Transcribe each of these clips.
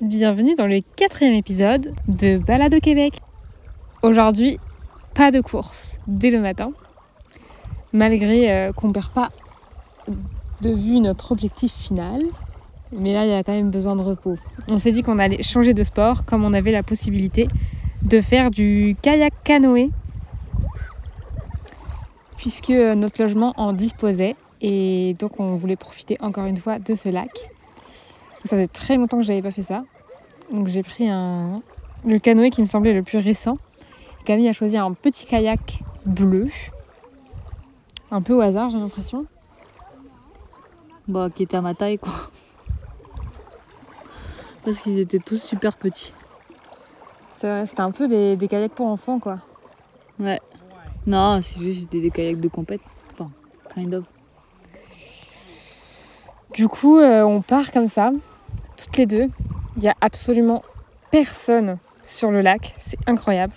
bienvenue dans le quatrième épisode de Balade au Québec. Aujourd'hui, pas de course dès le matin, malgré euh, qu'on ne perd pas de vue notre objectif final. Mais là, il y a quand même besoin de repos. On s'est dit qu'on allait changer de sport comme on avait la possibilité de faire du kayak canoë puisque notre logement en disposait et donc on voulait profiter encore une fois de ce lac. Ça faisait très longtemps que j'avais pas fait ça. Donc j'ai pris un, le canoë qui me semblait le plus récent. Camille a choisi un petit kayak bleu. Un peu au hasard, j'ai l'impression. Bah, qui était à ma taille, quoi. Parce qu'ils étaient tous super petits. C'était un peu des, des, kayaks pour enfants, quoi. Ouais. Non, c'est juste des kayaks de compète. Enfin, kind of. Du coup, euh, on part comme ça, toutes les deux. Il n'y a absolument personne sur le lac. C'est incroyable.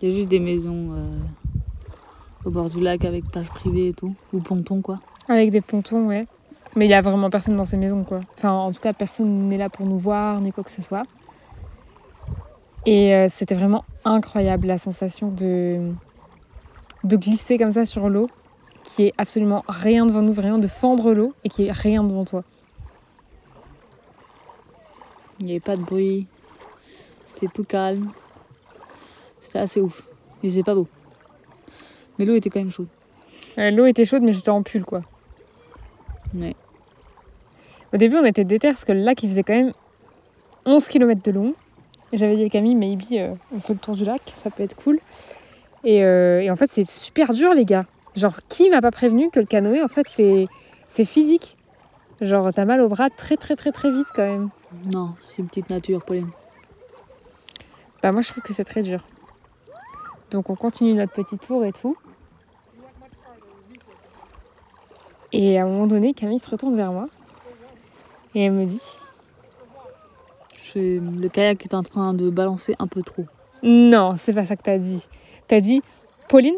Il y a juste des maisons euh, au bord du lac avec plage privée et tout. Ou ponton, quoi. Avec des pontons, ouais. Mais il n'y a vraiment personne dans ces maisons, quoi. Enfin, en tout cas, personne n'est là pour nous voir, ni quoi que ce soit. Et euh, c'était vraiment incroyable la sensation de, de glisser comme ça sur l'eau qui est absolument rien devant nous, vraiment de fendre l'eau et qui est rien devant toi. Il n'y avait pas de bruit, c'était tout calme, c'était assez ouf. Il faisait pas beau. Mais l'eau était quand même chaude. Euh, l'eau était chaude, mais j'étais en pull quoi. Ouais. Au début, on était déter parce que le lac il faisait quand même 11 km de long. Et j'avais dit à Camille, maybe euh, on fait le tour du lac, ça peut être cool. Et, euh, et en fait, c'est super dur, les gars. Genre, qui m'a pas prévenu que le canoë, en fait, c'est, physique? Genre, t'as mal au bras très, très, très, très vite quand même. Non, c'est une petite nature, Pauline. Bah, moi, je trouve que c'est très dur. Donc, on continue notre petit tour et tout. Et à un moment donné, Camille se retourne vers moi. Et elle me dit Le kayak est en train de balancer un peu trop. Non, c'est pas ça que t'as dit. T'as dit Pauline,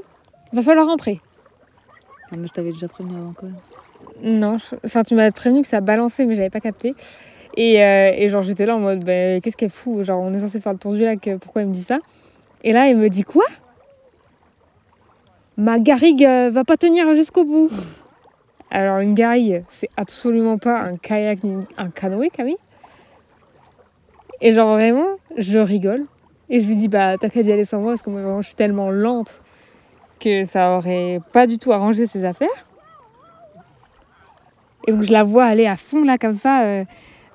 va falloir rentrer. Non, mais je t'avais déjà prévenu avant quand même. Non, je... enfin tu m'as prévenu que ça balançait, mais j'avais pas capté. Et, euh, et genre j'étais là en mode, bah, qu'est-ce qu'elle fout? Genre on est censé faire le tour du lac, pourquoi elle me dit ça? Et là elle me dit quoi? Ma garrigue euh, va pas tenir jusqu'au bout. Alors une garrigue, c'est absolument pas un kayak ni un canoë, Camille. Et genre vraiment, je rigole. Et je lui dis, bah t'as qu'à y aller sans moi parce que moi vraiment je suis tellement lente que ça aurait pas du tout arrangé ses affaires. Et donc je la vois aller à fond là comme ça, euh,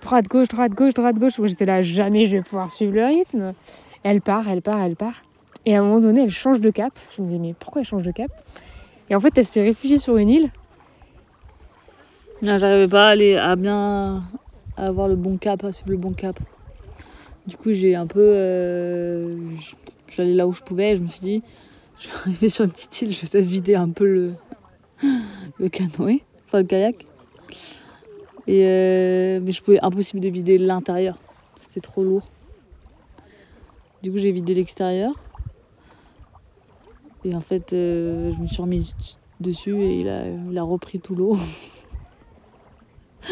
droite, gauche, droite, gauche, droite, gauche, où j'étais là, jamais je vais pouvoir suivre le rythme. Elle part, elle part, elle part. Et à un moment donné, elle change de cap. Je me dis, mais pourquoi elle change de cap? Et en fait, elle s'est réfugiée sur une île. Non, j'arrivais pas à aller à bien avoir le bon cap, à suivre le bon cap. Du coup, j'ai un peu. Euh, J'allais là où je pouvais, je me suis dit, je vais arriver sur une petite île, je vais peut-être vider un peu le, canoë, enfin le kayak. Et euh, mais je pouvais impossible de vider l'intérieur, c'était trop lourd. Du coup, j'ai vidé l'extérieur. Et en fait, euh, je me suis remise dessus et il a, il a repris tout l'eau.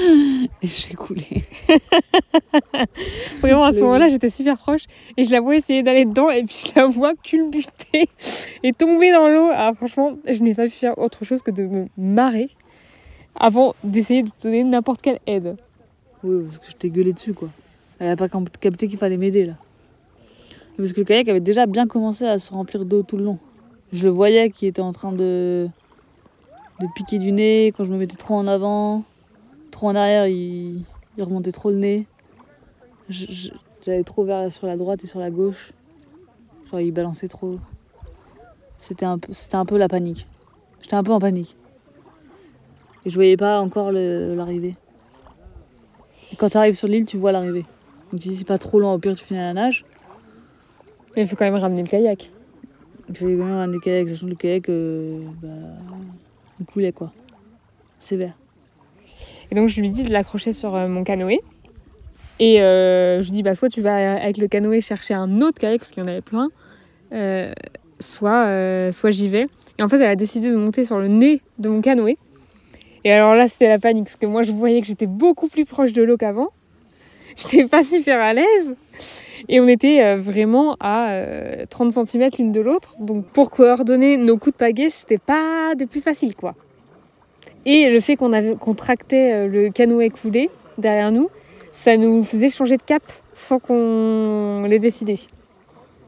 et j'ai coulé. Vraiment, à ce moment-là, j'étais super proche et je la vois essayer d'aller dedans et puis je la vois culbuter et tomber dans l'eau. Alors, franchement, je n'ai pas pu faire autre chose que de me marrer avant d'essayer de donner n'importe quelle aide. Oui, parce que je t'ai gueulé dessus, quoi. Elle n'a pas capté qu'il fallait m'aider, là. Parce que le kayak avait déjà bien commencé à se remplir d'eau tout le long. Je le voyais qui était en train de, de piquer du nez quand je me mettais trop en avant trop en arrière, il, il remontait trop le nez. J'allais trop vers sur la droite et sur la gauche. Genre, il balançait trop. C'était un, peu, un peu la panique. J'étais un peu en panique. Et je voyais pas encore l'arrivée. Quand tu arrives sur l'île, tu vois l'arrivée. Donc tu dis c'est pas trop loin, au pire tu finis à la nage. Mais il faut quand même ramener le kayak. Il faut quand même ramener le kayak, sachant que le kayak, euh, bah, il coulait quoi. Sévère. Et donc je lui dis de l'accrocher sur euh, mon canoë. Et euh, je lui dis, bah, soit tu vas avec le canoë chercher un autre kayak, parce qu'il y en avait plein, euh, soit, soit j'y vais. Et en fait, elle a décidé de monter sur le nez de mon canoë. Et alors là, c'était la panique, parce que moi, je voyais que j'étais beaucoup plus proche de l'eau qu'avant. j'étais pas super à l'aise. Et on était vraiment à euh, 30 cm l'une de l'autre. Donc pour coordonner nos coups de pagaie, c'était pas des plus faciles quoi. Et le fait qu'on avait qu'on tractait euh, le canoë coulé derrière nous, ça nous faisait changer de cap sans qu'on l'ait décidé.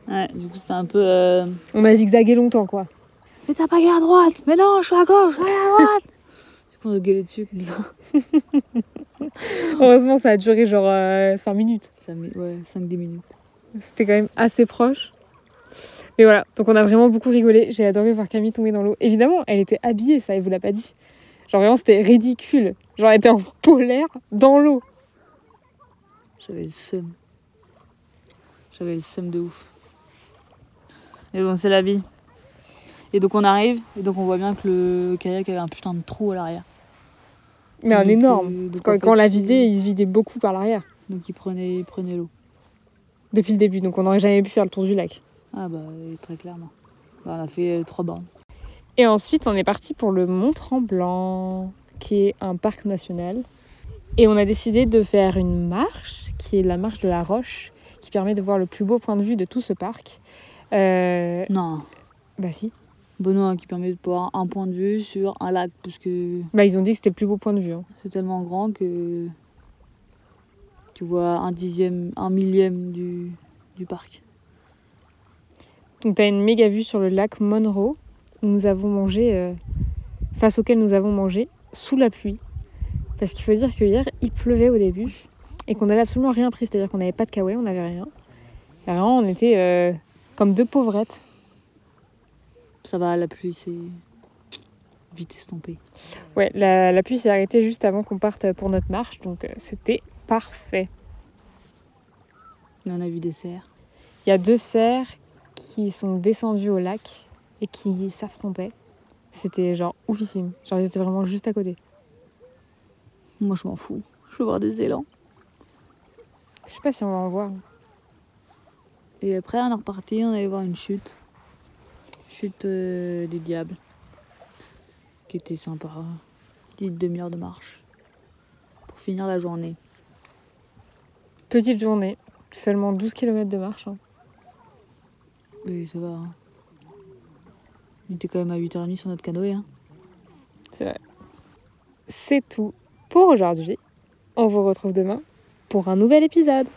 Ouais, du coup, c'était un peu. euh, On a zigzagué longtemps quoi. Fais ta pagaie à droite Mais non, je suis à gauche, allez à droite Du coup, on se gueulait dessus comme ça. Heureusement, ça a duré genre 5 minutes. Ça met, ouais, 5-10 minutes. C'était quand même assez proche. Mais voilà, donc on a vraiment beaucoup rigolé. J'ai adoré voir Camille tomber dans l'eau. Évidemment, elle était habillée, ça, elle vous l'a pas dit. Genre vraiment, c'était ridicule. Genre, elle était en polaire dans l'eau. J'avais le seum. J'avais le seum de ouf. Mais bon, c'est la vie. Et donc on arrive, et donc on voit bien que le kayak avait un putain de trou à l'arrière. Mais un énorme. euh, Parce que quand on l'a vidé, il se vidait beaucoup par l'arrière. Donc il prenait, il prenait l'eau. Depuis le début. Donc on n'aurait jamais pu faire le tour du lac. Ah bah très clairement. Bah, on a fait euh, trois bornes. Et ensuite, on est parti pour le Mont Tremblant, qui est un parc national. Et on a décidé de faire une marche, qui est la marche de la Roche, qui permet de voir le plus beau point de vue de tout ce parc. Euh, Non, bah si. Benoît qui permet de voir un point de vue sur un lac, parce que Bah ils ont dit que c'était le plus beau point de vue. hein. c'est tellement grand que tu vois un dixième, un millième du, du parc. Donc tu as une méga vue sur le lac Monroe, nous avons mangé, euh, face auquel nous avons mangé sous la pluie. Parce qu'il faut dire que hier, il pleuvait au début et qu'on n'avait absolument rien pris. C'est-à-dire qu'on n'avait pas de kawaii, on n'avait rien. Et vraiment, on était euh, comme deux pauvrettes. Ça va, la pluie c'est vite estompé. Ouais, la, la pluie s'est arrêtée juste avant qu'on parte pour notre marche, donc euh, c'était parfait. Et on a vu des cerfs. Il y a deux cerfs qui sont descendus au lac et qui s'affrontaient. C'était genre oufissime. Genre ils étaient vraiment juste à côté. Moi je m'en fous. Je veux voir des élans. Je sais pas si on va en voir. Et après on est reparti, on allait voir une chute. Chute euh, du diable. Qui était sympa. Petite demi-heure de marche. Pour finir la journée. Petite journée, seulement 12 km de marche. hein. Oui, ça va. hein. On était quand même à 8h30 sur notre canoë. Hein. C'est vrai. C'est tout pour aujourd'hui. On vous retrouve demain pour un nouvel épisode.